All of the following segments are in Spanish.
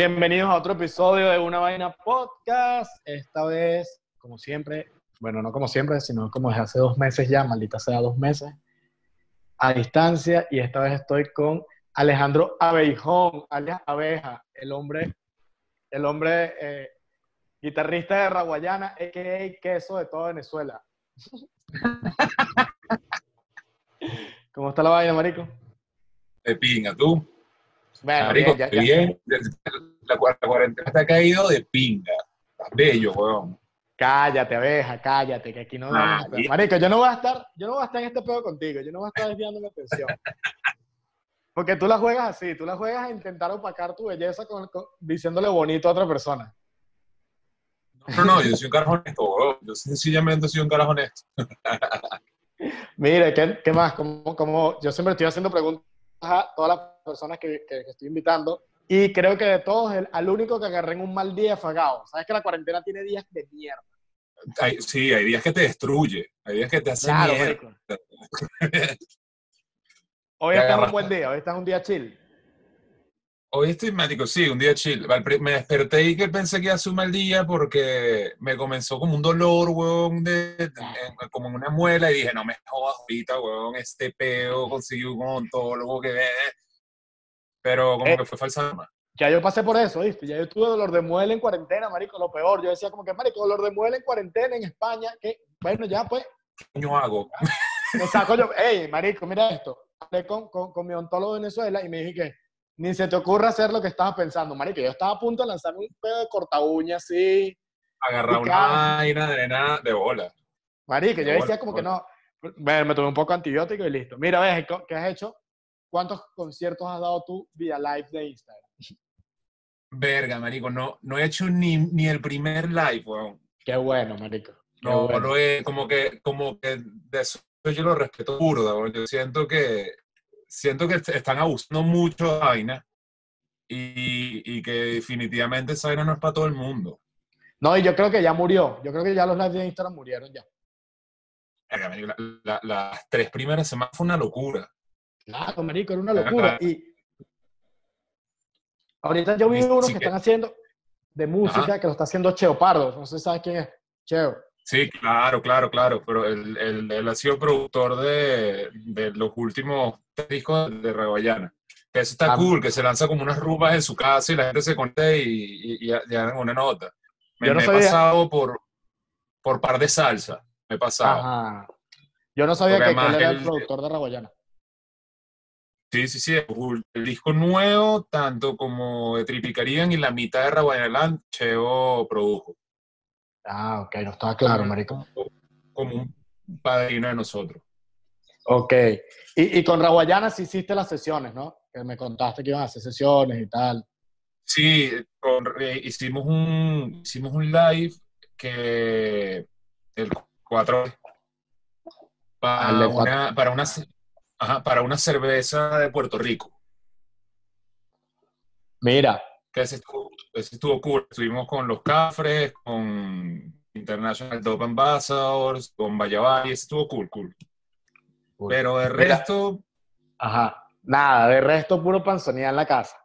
Bienvenidos a otro episodio de Una Vaina Podcast. Esta vez, como siempre, bueno, no como siempre, sino como desde hace dos meses ya, maldita sea dos meses, a distancia. Y esta vez estoy con Alejandro Abeijón, alias Abeja, el hombre, el hombre eh, guitarrista de Raguayana, a.k.a. queso de toda Venezuela. ¿Cómo está la vaina, marico? De pinga, ¿tú? Bueno, Marico, bien, ya- ya- bien. La, cua- la cuarentena te ha caído de pinga. Estás bello, weón. Cállate, abeja, cállate, que aquí no Ah. Marico, yo no voy a estar, yo no voy a estar en este pedo contigo, yo no voy a estar desviando mi atención. Porque tú la juegas así, tú la juegas a intentar opacar tu belleza con, con- diciéndole bonito a otra persona. No, no, yo soy un carajo honesto, weón. Yo sencillamente soy un carajo honesto. Mire, ¿qué, qué más? Como, como yo siempre estoy haciendo preguntas a todas las personas que, que- que estoy invitando y creo que de todos, el, al único que agarré en un mal día fue Gao. Sabes que la cuarentena tiene días de mierda. Hay- sí, hay días que te destruye. Hay días que te hacen Claro, mierda. Hoy está en un buen día, hoy está en un día chill. Hoy estoy mático, sí, un día chill. Me desperté y que pensé que iba a ser un mal día porque me comenzó como un dolor, weón, de, de- como en una muela y dije, no me jodas ahorita, weón, este peo, conseguí un odontólogo que... Pero como Eh. que fue falsa. Ya yo pasé por eso, ¿viste? Ya yo tuve dolor de muela en cuarentena, marico, lo peor. Yo decía como que, marico, dolor de muela en cuarentena en España, que, bueno, ya pues, ¿Qué coño hago? me saco yo, hey, marico, mira esto. Hablé con, con, con mi ontólogo de Venezuela y me dije que ni se te ocurra hacer lo que estabas pensando, marico. Yo estaba a punto de lanzarme un pedo de corta uña así. Agarrar una vaina de nada de bola. Marico, yo De decía bola, como que no. Me, me tomé un poco de antibiótico y listo. Mira, ves, ¿qué has hecho? ¿Cuántos conciertos has dado tú vía live de Instagram? Verga, marico, no, no he hecho ni, ni el primer live, weón. Qué bueno, marico. Qué No, bueno. lo he, como que, como que de eso yo lo respeto burda, weón. Yo siento que, siento que est- están abusando mucho de vaina y, y que definitivamente esa vaina no es para todo el mundo. No, y yo creo que ya murió. Yo creo que ya los lives de Instagram murieron ya. La- la- las tres primeras semanas fue una locura. Claro, marico, era una locura. Y ahorita yo vi unos que están haciendo de música que lo está haciendo Cheo Pardo. No sé si sabes quién es. Cheo. Sí, claro, claro, claro, pero él, él- él ha sido productor de, de los últimos tres discos de Raguayana. Que Eso está Ah. cool, que se lanza como unas rumbas en su casa y la gente se conecta y, y, y, una nota. Me, Yo no me he pasado por, por par de salsa, me he pasado. Ajá. Yo no sabía Porque que, él era el productor de Raguayana. Sí, sí, sí, el, el disco nuevo, tanto como de Tripicarian y la mitad de Raguayana Land, Cheo produjo. Ah, ok, no estaba claro, marico. Como un padrino de nosotros. Ok. Y, y con Raguayana sí hiciste las sesiones, ¿no? Que me contaste que iban a hacer sesiones y tal. Sí, con- eh, hicimos un hicimos un live que el 4 para una para una ajá, para una cerveza de Puerto Rico. Mira, Que ese estuvo, ese estuvo cool. Estuvimos con los Cafres, con International Dope Ambassadors, con Vallavari, ese estuvo cool, cool. Pero de Mira. resto, ajá. Nada, de resto puro panzonía en la casa.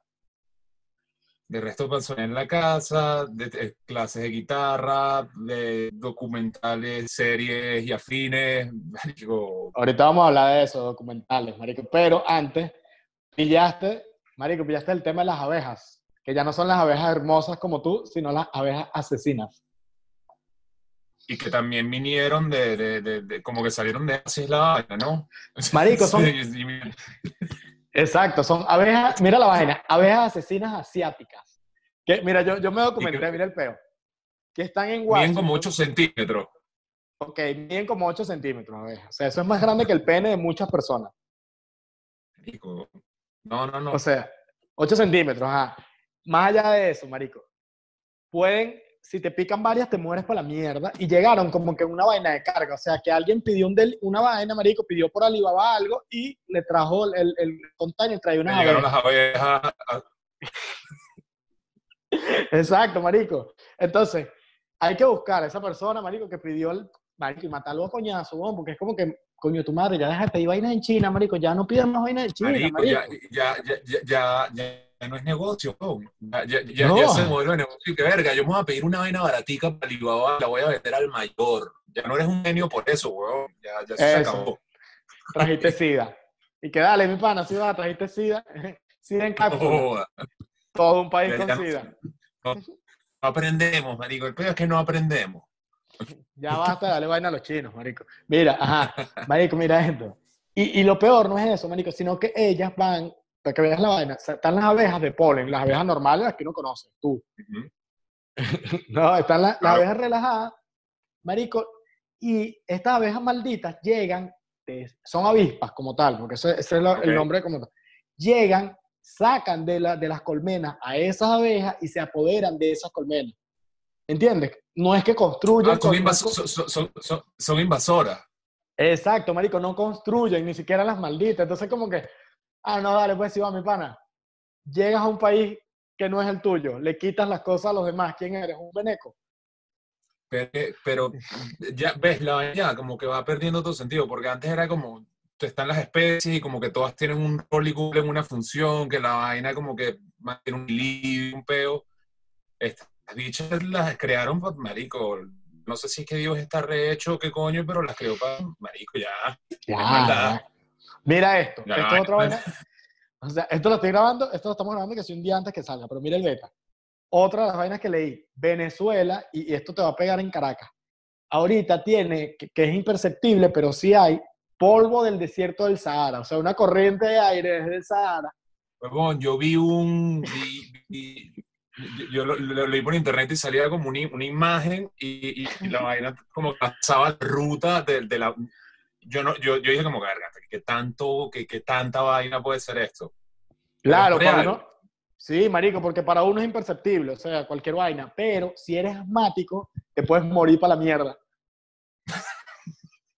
de resto pasó en la casa, de, de clases de guitarra, de documentales, series y afines. Marico, Ahorita vamos a hablar de eso, documentales, marico. Pero antes, pillaste, marico, pillaste el tema de las abejas. Que ya no son las abejas hermosas como tú, sino las abejas asesinas. Y que también vinieron de, de, de- de- como que salieron de así es la vaina, ¿no? Marico, son-. Exacto, son abejas, mira la vaina, abejas asesinas asiáticas. Que, mira, yo, yo me documenté, que- mira el peo. Que están en Miden Washington. como 8 centímetros. Ok, miden como 8 centímetros abejas. O sea, eso es más grande que el pene de muchas personas. Marico. No, no, no. O sea, 8 centímetros, ajá. Más allá de eso, marico, pueden, si te pican varias, te mueres para la mierda. Y llegaron como que una vaina de carga. O sea, que alguien pidió un del- una vaina, marico, pidió por Alibaba algo y le trajo el, el container, traía Me unas llegaron las abejas. Exacto, marico. Entonces, hay que buscar a esa persona, marico, que pidió el... Marico, y matarlo a coñazo, weón, porque es como que, coño, tu madre, ya deja de pedir vainas en China, marico, ya no pidas más vainas en China, marico. Ya, ya, ya, ya, ya no es negocio, weón. Ya, ya, ya, No. ya se modelo de negocio y que verga, yo me voy a pedir una vaina baratica para Alibaba, la voy a vender al mayor. Ya no eres un genio por eso, weón. Ya, ya se Eso. acabó. Trajiste sida. Y que dale, mi pana, si va, trajiste sida. Sida en No cápsula. joda. Todo un país Ya- con ya- sida. No aprendemos, marico. El peor es que no aprendemos. Ya basta de darle vaina a los chinos, marico. Mira, ajá, marico, mira esto. Y, y lo peor no es eso, marico, sino que ellas van, para que veas la vaina, están las abejas de polen, las abejas normales, las que uno conoce, tú. No, están la- las Claro. abejas relajadas, marico, y estas abejas malditas llegan, de- son avispas como tal, porque ese, ese es el nombre como tal. Llegan, sacan de, la, de las colmenas a esas abejas y se apoderan de esas colmenas. ¿Entiendes? No es que construyen. Ah, invas- son- son invasoras. Exacto, marico, no construyen ni siquiera las malditas. Entonces, como que, ah, no, dale, pues si va mi pana. Llegas a un país que no es el tuyo, le quitas las cosas a los demás. ¿Quién eres? ¿Un veneco? Pero, pero ya ves, la vaina como que va perdiendo todo sentido, porque antes era como, están las especies y como que todas tienen un rol y cumplen una función, que la vaina como que mantiene un equilibrio, un peo. Estas bichas las crearon por marico. No sé si es que Dios está rehecho, qué coño, pero las creó para marico ya. Ya. Mira esto. Esto es otra vaina. O sea, esto lo estoy grabando, esto lo estamos grabando que si un día antes que salga, pero mira el beta. Otra de las vainas que leí, Venezuela, y, y esto te va a pegar en Caracas. Ahorita tiene, que, que es imperceptible, pero sí hay polvo del desierto del Sahara, o sea, una corriente de aire desde el Sahara. Huevón, yo vi un. vi- vi- yo yo lo, lo leí por internet y salía como una, una imagen y, y- y la vaina como pasaba la ruta de, de la. Yo, no, yo, yo dije como, carga, ¿qué tanto, qué, qué tanta vaina puede ser esto? Claro, Pero uno- sí, marico, porque para uno es imperceptible, o sea, cualquier vaina, pero si eres asmático, te puedes morir para la mierda.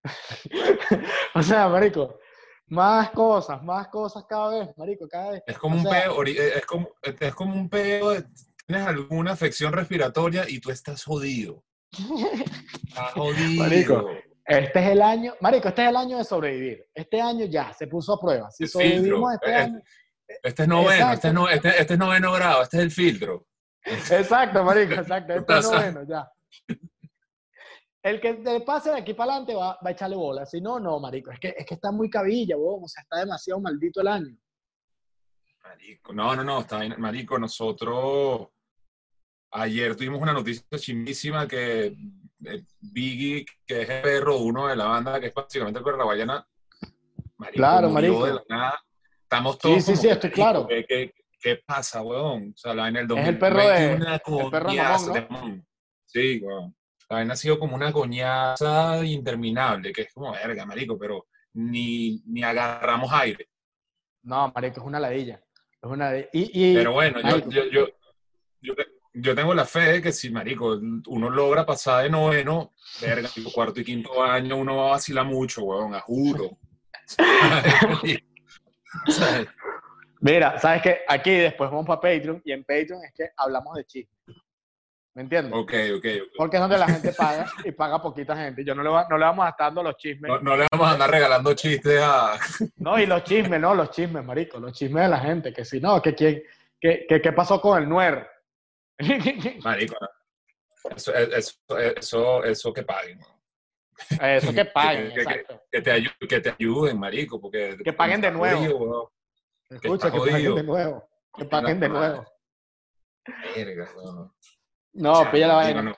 o sea, marico, más cosas, más cosas cada vez, marico, cada vez. Es como O un peo, ori- es como, es como un peo, de- tienes alguna afección respiratoria y tú estás jodido. Estás jodido. Marico, Este es el año, marico, este es el año de sobrevivir. Este año ya se puso a prueba. Si El sobrevivimos filtro. este Eh, año, Este es noveno, este es, no- este, este es noveno grado, este es el filtro. Exacto, marico, exacto. Este es noveno, ya. El que te pase de aquí para adelante va, va a echarle bola. Si no, no, marico. Es que, es que está muy cabilla, weón. O sea, está demasiado maldito el año. Marico, no, no, no, está bien, marico, nosotros ayer tuvimos una noticia chimísima que Biggie, que es el perro uno de la banda, que es básicamente el perro de la Guayana, marico, Claro, marico. de la nada. Estamos todos Sí, sí, como sí, estoy claro. ¿qué, qué, qué pasa, weón? O sea, la vaina del Es el perro de- 2020 una el perro de coñaza Mamón, Mamón. Sí, weón. La vaina ha sido como una coñaza interminable, que es como, verga, marico, pero ni, ni agarramos aire. No, marico, es una ladilla. Es una. Y, y Pero bueno, yo, yo, yo, yo, yo tengo la fe de que si, marico, uno logra pasar de noveno, verga, cuarto y quinto año, uno va a vacilar mucho, weón, a juro. ¿Sabes? Mira, sabes que aquí después vamos para Patreon y en Patreon es que hablamos de chisme. ¿Me entiendes? ok, ok, ok. Porque es donde la gente paga y paga poquita gente. Yo no le, va- no le vamos a estar dando los chismes. No, no le vamos a andar regalando chistes a... No, y los chismes, no, los chismes, marico, los chismes de la gente, que si no, que quién, que, que, qué pasó con el nuer. Marico, eso, eso, eso, eso que paguen. Eso que paguen, Que- que- exacto. Que te, ayu- que te ayuden, marico, porque... Que paguen de nuevo. Jodido. Escucha, que paguen de nuevo. Que paguen de nuevo. Verga. No, pilla la vaina. no.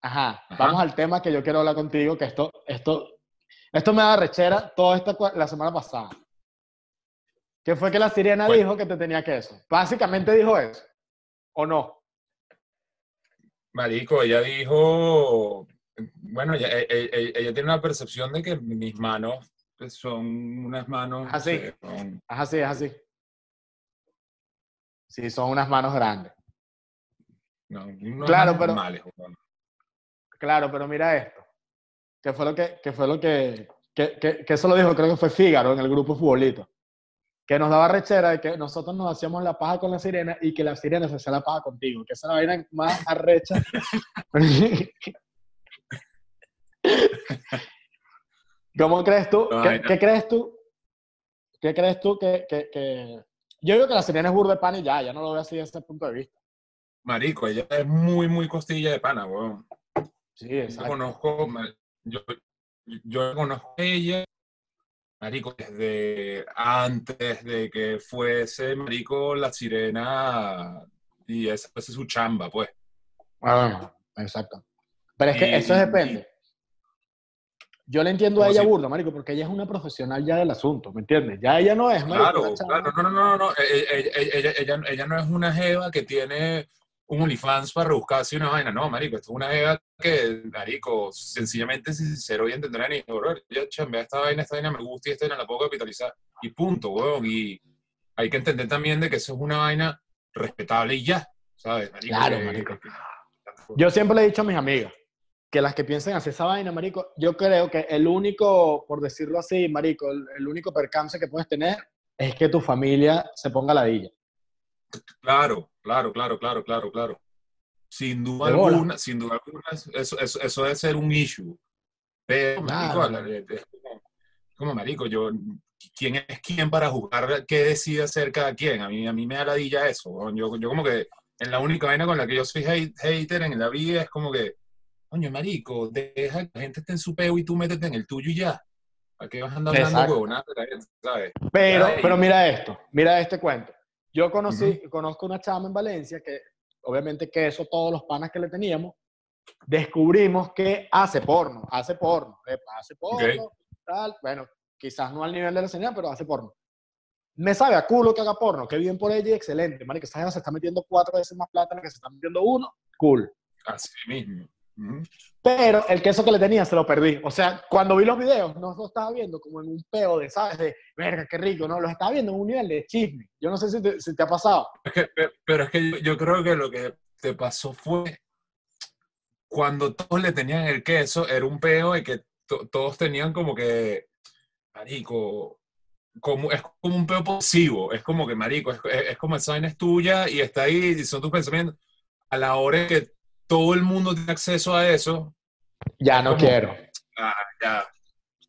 Ajá, Ajá. vamos al tema que yo quiero hablar contigo, que esto, esto, esto me da rechera toda esta la semana pasada. Que fue que la sirena Bueno. dijo que te tenía queso. Básicamente dijo eso. ¿O no? Marico, ella dijo, bueno, ella, e- e- ella tiene una percepción de que mis manos pues, son unas manos... Son- así, es así. Sí, son unas manos grandes. no, Claro, pero- normales. Claro, pero mira esto. Que fue lo que, que fue lo que, que, que, que eso lo dijo, creo que fue Fígaro en el grupo futbolito. Que nos daba rechera de que nosotros nos hacíamos la paja con la sirena y que la sirena se hacía la paja contigo. Que esa era la vaina más arrecha. ¿Cómo crees tú? No, ¿Qué, crees tú? ¿Qué crees tú que, que, que, Yo digo que la sirena es burda de pana y ya, ya no lo veo así desde ese punto de vista. Marico, ella es muy, muy costilla de pana, weón. Sí, Yo exacto. conozco, ma- yo, yo conozco a ella, Marico, desde antes de que fuese, Marico, la sirena y esa fuese su chamba, pues. Ah, exacto. Pero es que Y- eso depende. Yo le entiendo a ¿Cómo ella así? burda, marico, porque ella es una profesional ya del asunto, ¿me entiendes? Ya ella no es, marico, Claro, claro, no, no, no, no, eh, eh, ella, ella, ella, ella no es una jeva que tiene un OnlyFans para rebuscarse una vaina, no, marico, esto es una jeva que, marico, sencillamente sincero y entender y bro, ya chambea esta vaina, esta vaina me gusta y esta vaina la puedo capitalizar, y punto, weón, y hay que entender también de que eso es una vaina respetable y ya, ¿sabes? Marico, Claro, que- marico. que- Yo siempre le he dicho a mis amigas que las que piensen hacer esa vaina, marico, yo creo que el único, por decirlo así, marico, el, el único percance que puedes tener es que tu familia se ponga ladilla. Claro, claro, claro, claro, claro, claro. Sin duda bola. alguna, sin duda alguna, eso, eso, eso debe ser un issue. Pero, marico, Claro. la- es como, como, marico, yo, ¿quién es quién para juzgar qué decide hacer cada quien? A mí, a mí me da ladilla eso. Yo, yo como que, en la única vaina con la que yo soy hate- hater en la vida es como que, coño, marico, deja que la gente esté en su peo y tú métete en el tuyo y ya. ¿Para qué vas a andar hablando huevonadas? Pero, pero mira esto, mira este cuento. Yo conocí, conozco una chama en Valencia que, obviamente, que eso, todos los panas que le teníamos, descubrimos que hace porno, hace porno, hace porno, tal. Bueno, quizás no al nivel de la señal, pero hace porno. Me sabe a culo que haga porno, que bien por ella y excelente. Marico, esa se está metiendo cuatro veces más plata en la que se está metiendo uno, cool. Así mismo. Pero el queso que le tenía se lo perdí. O sea, cuando vi los videos, no lo estaba viendo como en un peo de, ¿sabes? De, verga, qué rico, ¿no? Lo estaba viendo en un nivel de chisme. Yo no sé si te, si te ha pasado. Es que- pe- pero es que yo, yo creo que lo que te pasó fue cuando todos le tenían el queso, era un peo y que to- todos tenían como que, marico, como, es como un peo posivo, es como que, marico, es, es- es como esa vaina es tuya y está ahí y son tus pensamientos. A la hora que todo el mundo tiene acceso a eso, Ya no como- quiero. Ah, ya.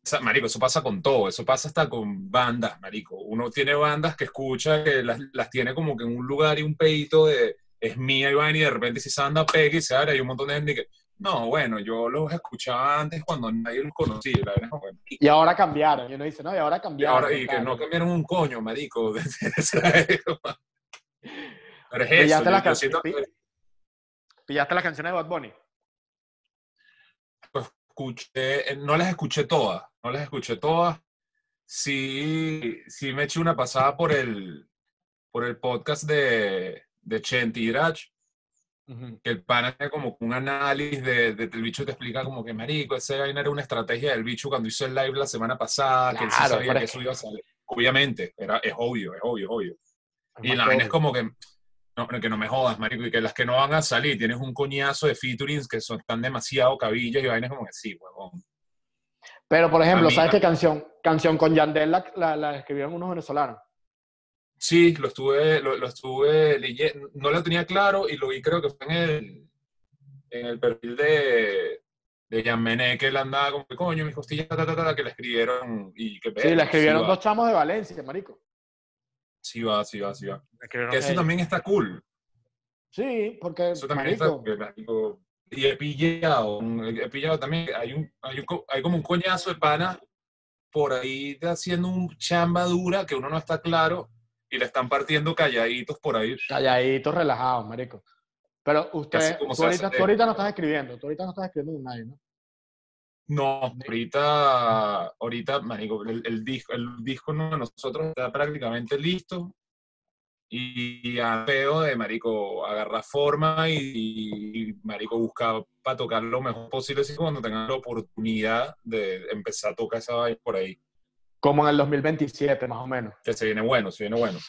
O sea, marico, eso pasa con todo, eso pasa hasta con bandas, marico. Uno tiene bandas que escucha, que las, las tiene como que en un lugar y un pedito de es mía y vaina y de repente si esa banda pega y se abre, hay un montón de gente que, no, bueno, yo los escuchaba antes cuando nadie los conocía. la verdad "Marico". Y ahora cambiaron. Y uno dice, no, y ahora Y, cambiaron. ahora, y que no cambiaron un coño, marico. desde esa época. Pero es eso, yo- yo siento ¿Pillaste las canciones de Bad Bunny? escuché, eh, no las escuché todas, no las escuché todas. Sí, sí me eché una pasada por el, por el podcast de, de Chenti Irach, que el pana tiene como un análisis de, de- el bicho te explica como que, marico, esa vaina era una estrategia del bicho cuando hizo el live la semana pasada, que él sí Claro, sabía que es eso iba a salir. Obviamente, era, es obvio, es obvio, es obvio. Y más la vaina es como que, no, que no me jodas, marico, y que las que no van a salir, tienes un coñazo de featurings que son, están demasiado cabillas y vainas como que sí, huevón. Pero, por ejemplo, ¿sabes qué canción? Canción con Yandel la, la, la escribieron unos venezolanos. Sí, lo estuve, lo, lo estuve leyendo, no lo tenía claro y lo vi creo que fue en el, en el perfil de, de Jan Mené, que él andaba como que coño, mis costillas, ta, ta, ta, que le escribieron y que Sí, la escribieron dos chamos de Valencia, marico. Sí va, sí va, sí va. Que eso también está cool. Sí, porque, Eso también está, marico, marico, y he pillado, he pillado también, hay, un, hay, un hay como un coñazo de pana por ahí haciendo un chamba dura que uno no está claro y le están partiendo calladitos por ahí. calladitos, relajados, marico. Pero usted, tú ahorita, tú ahorita no estás escribiendo, tú ahorita no estás escribiendo con nadie, ¿no? No, ahorita, ahorita, marico, el, el disco, el disco de nosotros está prácticamente listo y a peo de, marico, agarrar forma y, y, marico, buscar para tocar lo mejor posible así cuando tengan la oportunidad de empezar a tocar esa vaina por ahí, Como en el 2027, más o menos. que se viene bueno, se viene bueno.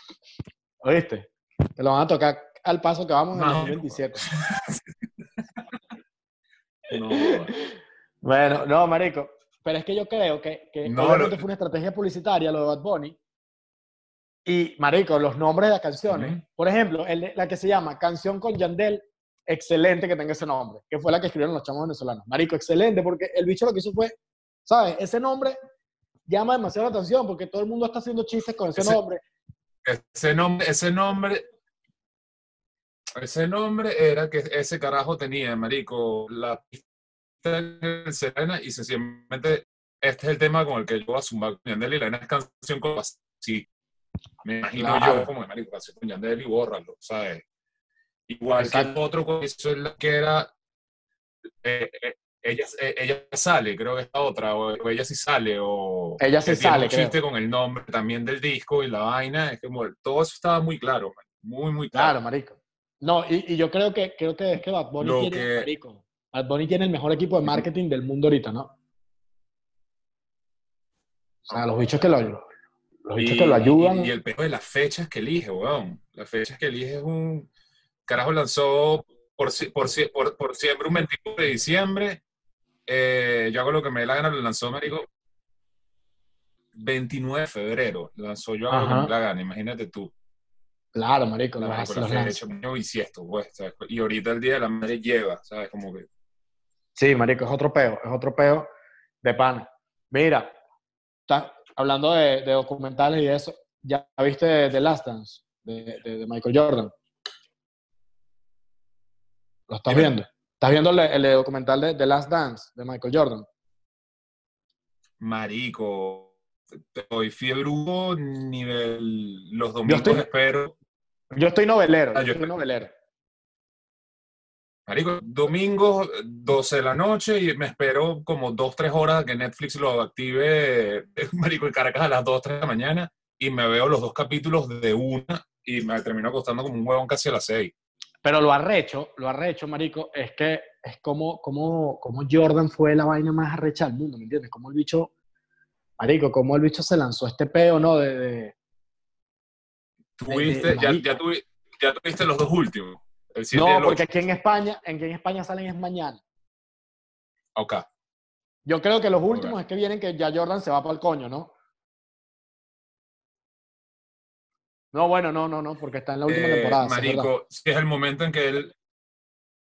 ¿Oíste? Te lo van a tocar al paso que vamos en el Más o 2027. No, Bueno, no, marico. Pero es que yo creo que, que No, obviamente fue una estrategia publicitaria lo de Bad Bunny. Y, marico, los nombres de las canciones. Por ejemplo, el la que se llama Canción con Yandel, excelente que tenga ese nombre, que fue la que escribieron los chamos venezolanos. Marico, excelente, porque el bicho lo que hizo fue, ¿sabes? Ese nombre llama demasiado la atención porque todo el mundo está haciendo chistes con ese, Ese- nombre. ese nombre, ese nombre, ese nombre era que ese carajo tenía, marico, la en Serena y sencillamente este es el tema con el que yo voy a zumbar con Yandel y la es canción como así. Me imagino yo como, marico, así con Yandel y bórralo, ¿sabes? Igual que el otro que era eh, eh, ella, eh, ella sale, creo que esta otra, o, ella sí sale, o ella sí sale. Un chiste con el nombre también del disco y la vaina, es que todo eso estaba muy claro, muy, muy claro. Claro, marico. No, y, y, yo creo que, creo que es que Bad Bunny tiene, marico, Bad Bunny tiene el mejor equipo de marketing del mundo ahorita, ¿no? O sea, los bichos que lo, los bichos que lo ayudan. Y, el peso de las fechas que elige, weón. Las fechas que elige es un... Carajo lanzó por, por, por, por siempre un 21 de diciembre eh, yo hago lo que me dé la gana, lo lanzó Marico 29 de febrero, lanzó yo hago lo que me dé la gana, imagínate tú. Claro, marico, la, y ahorita el día de la madre lleva, ¿sabes? Como que... Sí, marico, es otro peo, es otro peo de pan. Mira, está, hablando de, documentales y eso, ¿ya viste The Last Dance de, de Michael Jordan? ¿Lo estás viendo? ¿Estás viendo el, documental de The Last Dance de Michael Jordan? Marico, estoy fiebre nivel los domingos espero. Yo estoy novelero, ah, yo estoy novelero. Marico, domingo 12 de la noche y me espero como 2, 3 horas que Netflix lo active, Marico, en Caracas a las 2, 3 de la mañana y me veo los dos capítulos de una y me termino acostando como un huevón casi a las 6. Pero lo arrecho, lo arrecho, marico, es que es como, como, como Jordan fue la vaina más arrecha del mundo, ¿me entiendes? Como el bicho, marico, como el bicho se lanzó este peo, ¿no? De, ¿Tuviste, ya, ya, tuviste los dos últimos. No, porque aquí en España, en, en España salen es mañana. Ok. Yo creo que los últimos es que vienen que ya Jordan se va para el coño, ¿no? No, bueno, no, no, no, porque está en la última eh, temporada. Marico, sí es el momento en que él.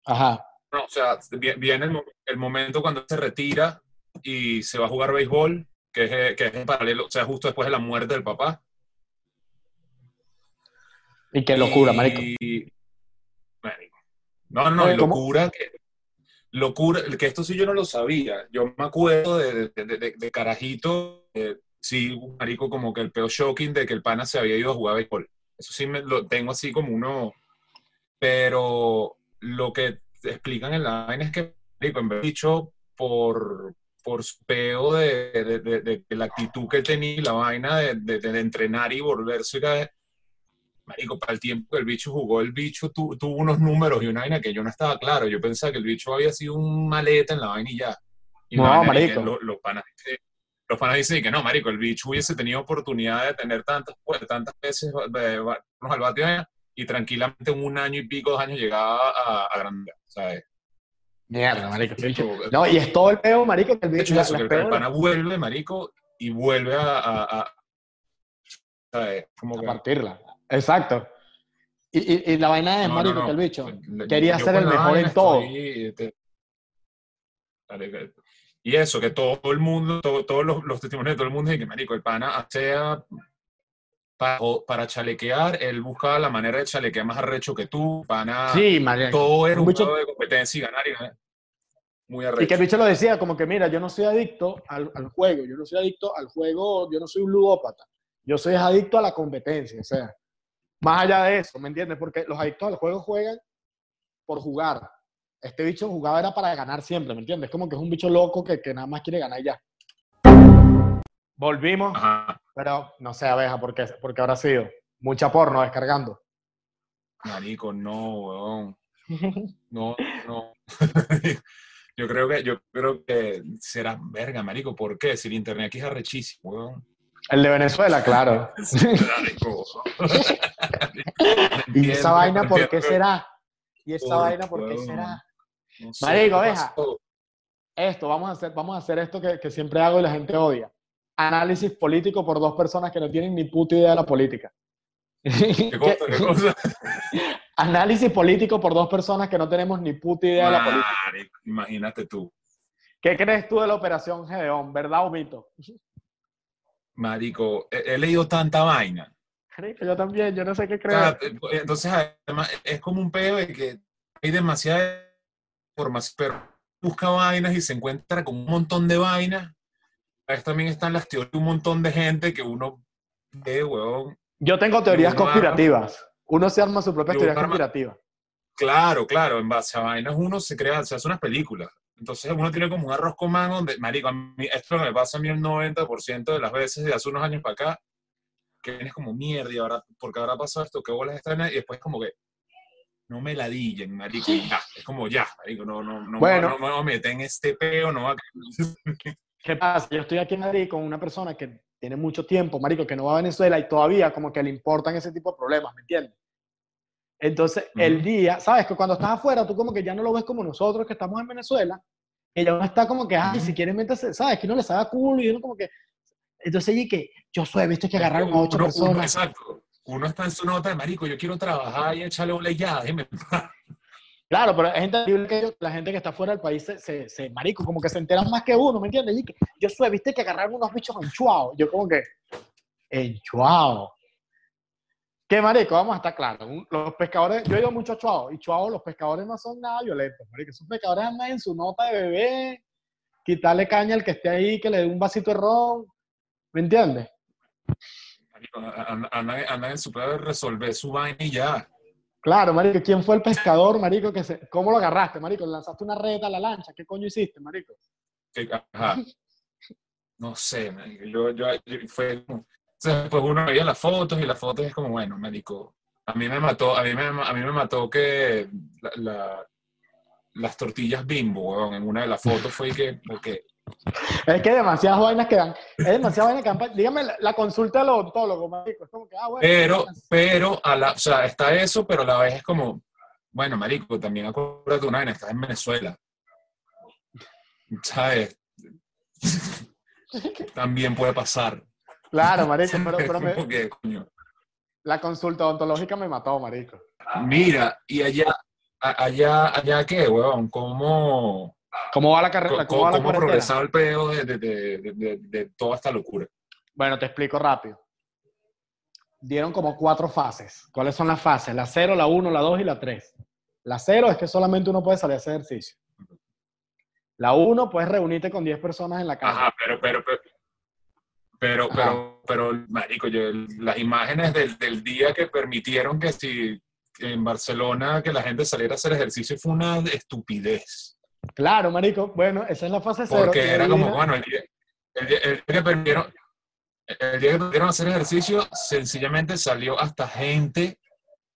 Ajá. No, o sea, viene el, momento cuando se retira y se va a jugar béisbol, que es, que es en paralelo, o sea, justo después de la muerte del papá. Y qué locura, marico. marico. No, no, no, locura que, locura, que esto sí yo no lo sabía. Yo me acuerdo de, de, de, carajito, sí, marico, como que el peor shocking de que el pana se había ido a jugar béisbol. Eso sí me lo tengo así como uno. Pero lo que explican en la vaina es que, marico, en vez de dicho por, por su peo de, de, la actitud que él tenía, la vaina de, entrenar y volverse a Marico, para el tiempo que el bicho jugó, el bicho tuvo unos números y una vaina que yo no estaba claro. Yo pensaba que el bicho había sido un maleta en la vaina y ya. Y no, marico. Los, panas los dicen que no, marico, el bicho hubiese tenido oportunidad de tener tantas, pues, tantas veces al bateo y tranquilamente en un año y pico, dos años llegaba a, a grande, ¿sabes? Mierda, marico. no, y es todo el peo, marico, que el bicho... Eso, que el pana vuelve, marico, y vuelve a... a, ¿sabes? Como partirla. Exacto. Y, y, la vaina es, marico, que el bicho quería ser el mejor en todo. Y eso, que todo el mundo, todos los, testimonios de todo el mundo, y que, marico, el pana sea para, para, chalequear, él buscaba la manera de chalequear más arrecho que tú, pana. Sí, marico. Todo era un, bicho de competencia y ganar y ganar. Muy arrecho. Y que el bicho lo decía, como que, mira, yo no soy adicto al, al, juego, yo no soy adicto al juego, yo no soy un ludópata, yo soy adicto a la competencia, o sea, más allá de eso, ¿me entiendes? Porque los adictos al juego juegan por jugar, este bicho jugaba era para ganar siempre, ¿me entiendes? Como que es un bicho loco que, que nada más quiere ganar ya. Volvimos, pero no sé, abeja, porque, porque habrá sido mucha porno descargando. Marico, no, weón. No, no. yo creo que, yo creo que será verga, marico. ¿Por qué? Si el internet aquí es arrechísimo, weón. El de Venezuela, claro. ¿Y esa vaina por qué será? ¿Y esa vaina por qué será? Marico, deja. Esto, vamos a hacer, vamos a hacer esto que, que, siempre hago y la gente odia. Análisis político por dos personas que no tienen ni puta idea de la política. ¿Qué cosa? ¿Qué cosa? Análisis político por dos personas que no tenemos ni puta idea de la política. Imagínate tú. ¿Qué crees tú de la operación Gedeón? ¿Verdad o mito? Marico, he, leído tanta vaina yo también, yo no sé qué sea, eh, entonces, además, es como un pedo de que hay demasiada información, pero busca vainas y se encuentra con un montón de vainas. A veces también están las teorías de un montón de gente que uno ve, huevón. Yo tengo teorías uno arma- conspirativas. Uno se arma su propia teoría arma- conspirativa. Claro, claro, en base a vainas uno se crea, se hace unas películas. Entonces uno tiene como un arroz con mango donde, marico, a mí, esto me pasa a mí el 90% de las veces de hace unos años para acá, que vienes como mierda y ahora, porque ahora pasado esto, que bolas están y después como que no me ladillen, marico, ya, es como ya, marico, no, no, no, Bueno. no, me voy a meter en este peo, no va a... ¿Qué pasa? Yo estoy aquí en Madrid con una persona que tiene mucho tiempo, marico, que no va a Venezuela y todavía como que le importan ese tipo de problemas, ¿me entiendes? Entonces, el Ujú. día, ¿sabes? Que cuando estás afuera, tú como que ya no lo ves como nosotros que estamos en Venezuela, ya uno está como que, ay, si quieren meterse, ¿sabes? Que no les haga culo y uno como que... Entonces, y que yo soy, viste que agarraron a ocho Uno- uno- personas. exacto. Uno está en su nota de marico, yo quiero trabajar y echarle y ya, déjeme. Claro, pero es entendible que la gente que está fuera del país se, se, se- marico, como que se enteran más que uno, ¿me entiendes? Y que yo soy, viste que agarraron unos bichos en Chuao. Yo como que, en ¿Qué marico? Vamos a estar claros. Los pescadores, yo he ido mucho a Chuao, y Chuao los pescadores no son nada violentos, marico. Esos pescadores andan en su nota de bebé, quitarle caña al que esté ahí, que le dé un vasito de ron, ¿me entiendes? Andan andan- andan en su pedo de resolver su vaina y ya. Claro, marico, ¿quién fue el pescador, marico? Que se, ¿Cómo lo agarraste, marico? ¿Le lanzaste una red a la lancha? ¿Qué coño hiciste, marico? que- ajá. No sé, marico, yo, yo, yo- fue entonces, pues uno veía las fotos y las fotos es como, bueno, marico, a mí me mató, a mí me, a mí me mató que la- la- las tortillas bimbo, weón, en una de las fotos fue que, porque, Es que hay demasiadas vainas que dan. Es demasiadas vainas que dan. Dígame la, la consulta del odontólogo, marico. Es como que, ah, bueno. pero, pero, a la, o sea, está eso, pero a la vez es como, bueno, marico, también acuérdate una vaina, estás en Venezuela, ¿sabes? También puede pasar. Claro, marico, pero, pero me- que, coño. la consulta odontológica me mató, marico. Mira, y allá, allá, allá qué, weón, cómo, ¿Cómo va la carrera? cómo, ¿Cómo va la cómo cuarentena? progresaba el pedo de, de- de- de- de- de toda esta locura. Bueno, te explico rápido. Dieron como cuatro fases. ¿Cuáles son las fases? La 0, la 1, la 2 y la 3. La 0 es que solamente uno puede salir a hacer ejercicio. La 1, puedes reunirte con 10 personas en la casa. Ajá, pero, pero, pero, pero, Ajá. pero, pero, marico, yo, las imágenes del, del día que permitieron que si en Barcelona que la gente saliera a hacer ejercicio fue una estupidez. Claro, marico. Bueno, esa es la fase 0. Porque era como, bueno, el día, el día- el día que permitieron, el día que permitieron hacer ejercicio, sencillamente salió hasta gente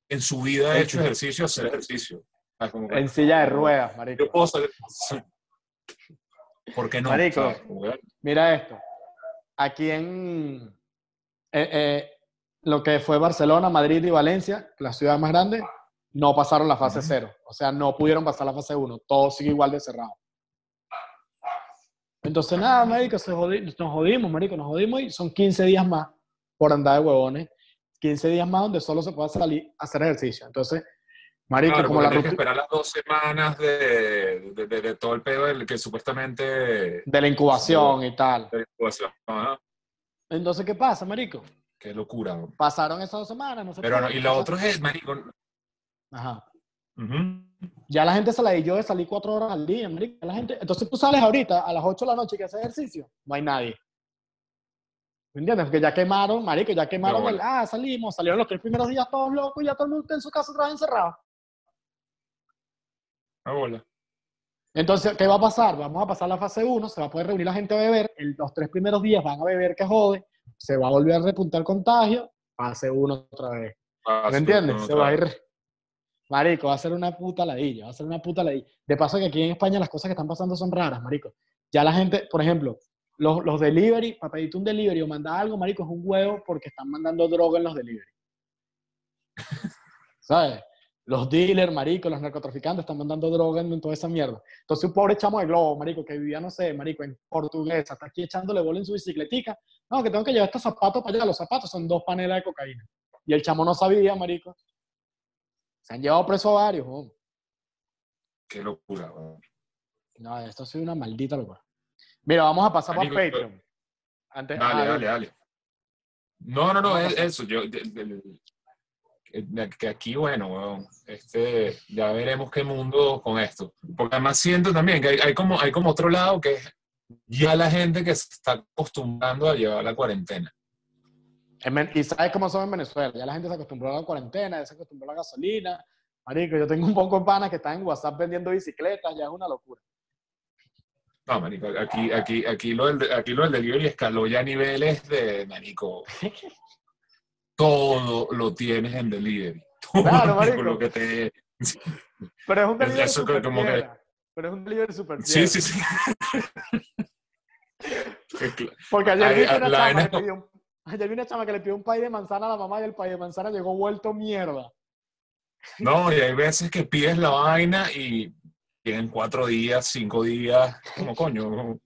en su vida ha hecho ejercicio a hacer ejercicio. Ah, como que, En silla de ruedas, marico. yo puedo salir-. ¿Por qué no? Marico. Mira esto. Aquí en eh, eh, lo que fue Barcelona, Madrid y Valencia, las ciudades más grandes, no pasaron la fase cero. O sea, no pudieron pasar la fase 1. Todo sigue igual de cerrado. Entonces, nada, marico, se nos jodimos, marico, nos jodimos y son 15 días más por andar de huevones. 15 días más donde solo se puede salir a hacer ejercicio. Entonces, marico, Claro, como la tienes que rutina esperar las dos semanas de, de, de- de todo el pedo del que supuestamente... de la incubación y tal. de incubación. Ajá. Entonces, ¿qué pasa, marico? Qué locura. ¿no? Pasaron esas dos semanas, no se Pero no, y lo otro es, marico... Ajá. ujú. Ya la gente se la dio de salir cuatro horas al día, marico. La gente, entonces tú sales ahorita a las 8 de la noche que haces ejercicio, no hay nadie. ¿Me entiendes? Porque ya quemaron, marico, ya quemaron No, bueno. el, ah, salimos, salieron los tres primeros días todos locos y ya todo el mundo está en su casa otra vez encerrado. Ah, bola. Entonces, ¿qué va a pasar? Vamos a pasar la fase 1, se va a poder reunir la gente a beber, el- los tres primeros días van a beber que jode, se va a volver a repuntar contagio, fase 1 otra vez. Ah, ¿Me entiendes? Se va a ir. Marico, va a ser una puta ladilla, va a ser una puta ladilla. De paso que aquí en España las cosas que están pasando son raras, marico. Ya la gente, por ejemplo, los, los delivery, para pedirte un delivery o mandar algo, marico, es un huevo porque están mandando droga en los delivery. ¿Sabes? Los dealers, marico, los narcotraficantes están mandando droga en toda esa mierda. Entonces un pobre chamo de globo, marico, que vivía, no sé, marico, en portuguesa, está aquí echándole bola en su bicicletica. No, que tengo que llevar estos zapatos para allá. Los zapatos son dos panelas de cocaína. Y el chamo no sabía, marico. Se han llevado preso a varios. Qué locura. weón. No, esto ha sido una maldita locura. Mira, vamos a pasar para Patreon. Antes, Dale, ah, dale, dale. No, no, no, es eso. Yo, que aquí, bueno, este, ya veremos qué mundo con esto. Porque además siento también que hay, como, hay como otro lado que es ya la gente que se está acostumbrando a llevar la cuarentena. Y sabes cómo son en Venezuela. Ya la gente se acostumbró a la cuarentena, ya se acostumbró a la gasolina. Marico, yo tengo un poco de panas que están en WhatsApp vendiendo bicicletas, ya es una locura. No, marico, aquí, aquí, aquí, lo del, aquí lo del delivery escaló ya a niveles de, marico, todo lo tienes en delivery. claro, marico. Lo que te... Pero es un delivery super como que... Pero es un delivery super Sí, sí, sí. Porque ayer vi, una chama que pidió, ayer vi una chama que le pidió un pay de manzana a la mamá y el pay de manzana llegó vuelto mierda. No, y hay veces que pides la vaina y tienen cuatro días, cinco días, como coño.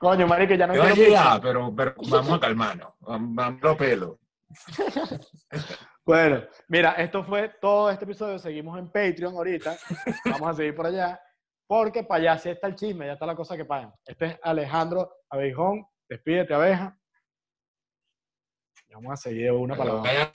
Coño, Mari, que ya no quiero llegar, pero, pero vamos a calmarnos, vamos a pelo. Bueno, mira, esto fue todo este episodio. Seguimos en Patreon ahorita. Vamos a seguir por allá. Porque para allá sí está el chisme, ya está la cosa que pagan. Este es Alejandro Abejón. Despídete, abeja. vamos a seguir una palabra.